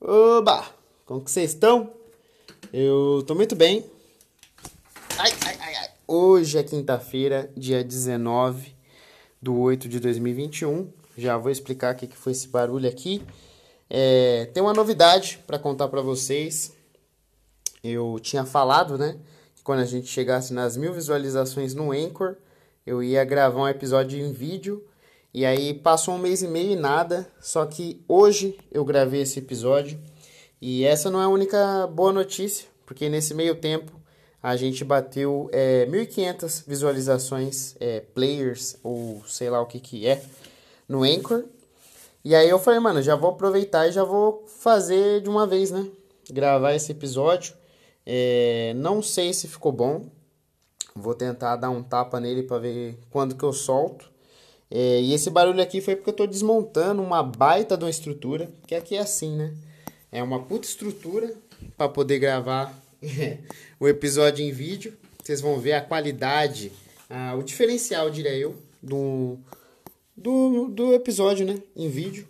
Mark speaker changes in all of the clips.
Speaker 1: Oba! Como que vocês estão? Eu tô muito bem. Ai, ai, ai, ai. Hoje é quinta-feira, dia 19 do 8 de 2021. Já vou explicar o que foi esse barulho aqui. É, tem uma novidade para contar para vocês. Eu tinha falado, né? Que quando a gente chegasse nas mil visualizações no Anchor, eu ia gravar um episódio em vídeo e aí passou um mês e meio e nada, só que hoje eu gravei esse episódio e essa não é a única boa notícia, porque nesse meio tempo a gente bateu é, 1.500 visualizações, é, players ou sei lá o que que é, no Anchor. E aí eu falei, mano, já vou aproveitar e já vou fazer de uma vez, né? Gravar esse episódio. É, não sei se ficou bom. Vou tentar dar um tapa nele para ver quando que eu solto. É, e esse barulho aqui foi porque eu estou desmontando uma baita de uma estrutura, que aqui é assim, né? É uma puta estrutura para poder gravar o episódio em vídeo. Vocês vão ver a qualidade, a, o diferencial, diria eu, do, do, do episódio, né? Em vídeo.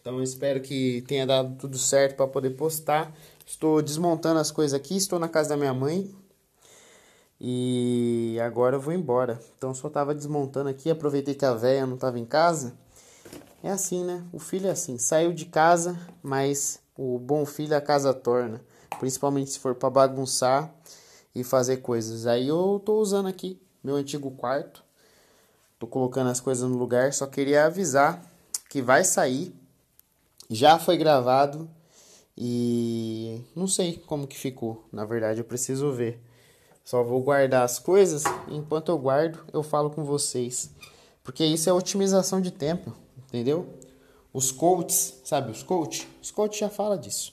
Speaker 1: Então eu espero que tenha dado tudo certo para poder postar. Estou desmontando as coisas aqui, estou na casa da minha mãe, e agora eu vou embora. Então só tava desmontando aqui, aproveitei que a véia não tava em casa. É assim, né? O filho é assim, saiu de casa, mas o bom filho a casa torna, principalmente se for para bagunçar e fazer coisas. Aí eu tô usando aqui meu antigo quarto. Tô colocando as coisas no lugar, só queria avisar que vai sair. Já foi gravado e não sei como que ficou. Na verdade, eu preciso ver. Só vou guardar as coisas e enquanto eu guardo, eu falo com vocês. Porque isso é otimização de tempo, entendeu? Os coaches, sabe os coaches? Os coaches já falam disso.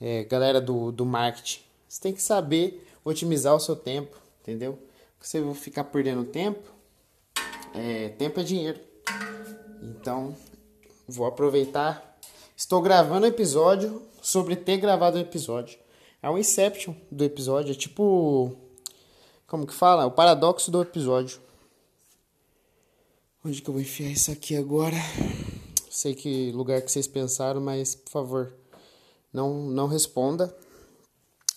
Speaker 1: É, galera do, do marketing, você tem que saber otimizar o seu tempo, entendeu? Você vai ficar perdendo tempo, é, tempo é dinheiro. Então, vou aproveitar. Estou gravando um episódio sobre ter gravado um episódio. É um inception do episódio, é tipo. Como que fala? O paradoxo do episódio. Onde que eu vou enfiar isso aqui agora? Sei que lugar que vocês pensaram, mas por favor, não, não responda.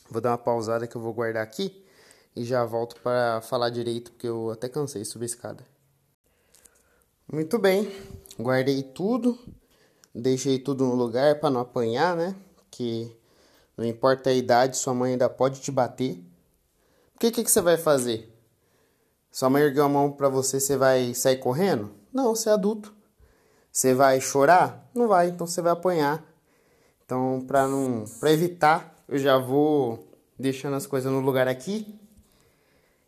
Speaker 1: Vou dar uma pausada que eu vou guardar aqui e já volto para falar direito, porque eu até cansei de subir a escada. Muito bem, guardei tudo, deixei tudo no lugar para não apanhar, né? Que não importa a idade, sua mãe ainda pode te bater. O que, que, que você vai fazer? Sua mãe ergueu a mão para você, você vai sair correndo? Não, você é adulto. Você vai chorar? Não vai, então você vai apanhar. Então, para não, para evitar, eu já vou deixando as coisas no lugar aqui.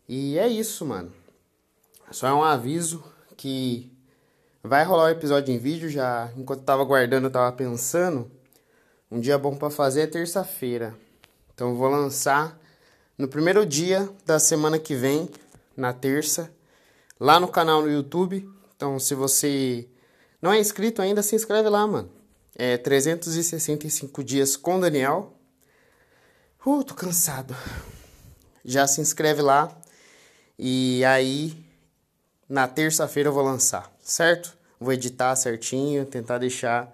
Speaker 1: E é isso, mano. Só é um aviso que vai rolar o episódio em vídeo já. Enquanto eu tava guardando, eu tava pensando um dia bom para fazer é terça-feira. Então vou lançar no primeiro dia da semana que vem, na terça, lá no canal no YouTube. Então se você não é inscrito ainda, se inscreve lá, mano. É 365 dias com Daniel. Uh, tô cansado. Já se inscreve lá. E aí na terça-feira eu vou lançar, certo? Vou editar certinho, tentar deixar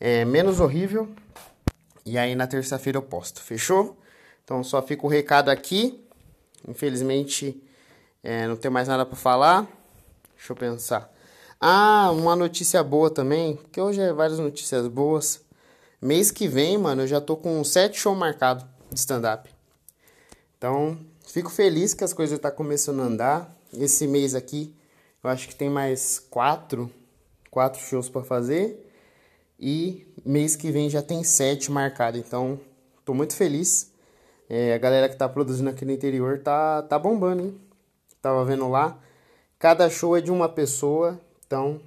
Speaker 1: é, menos horrível e aí na terça-feira eu posto, fechou? Então só fica o recado aqui. Infelizmente é, não tem mais nada para falar. Deixa eu pensar. Ah, uma notícia boa também, que hoje é várias notícias boas. Mês que vem, mano, eu já tô com sete shows marcados de stand-up. Então, fico feliz que as coisas estão tá começando a andar. Esse mês aqui, eu acho que tem mais quatro, quatro shows para fazer. E mês que vem já tem sete marcado, então tô muito feliz. É, a galera que tá produzindo aqui no interior tá, tá bombando, hein? Tava vendo lá. Cada show é de uma pessoa, então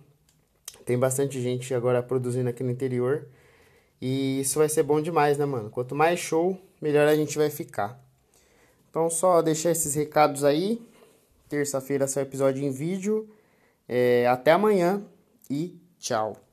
Speaker 1: tem bastante gente agora produzindo aqui no interior. E isso vai ser bom demais, né, mano? Quanto mais show, melhor a gente vai ficar. Então, só deixar esses recados aí. Terça-feira sai o episódio em vídeo. É, até amanhã e tchau.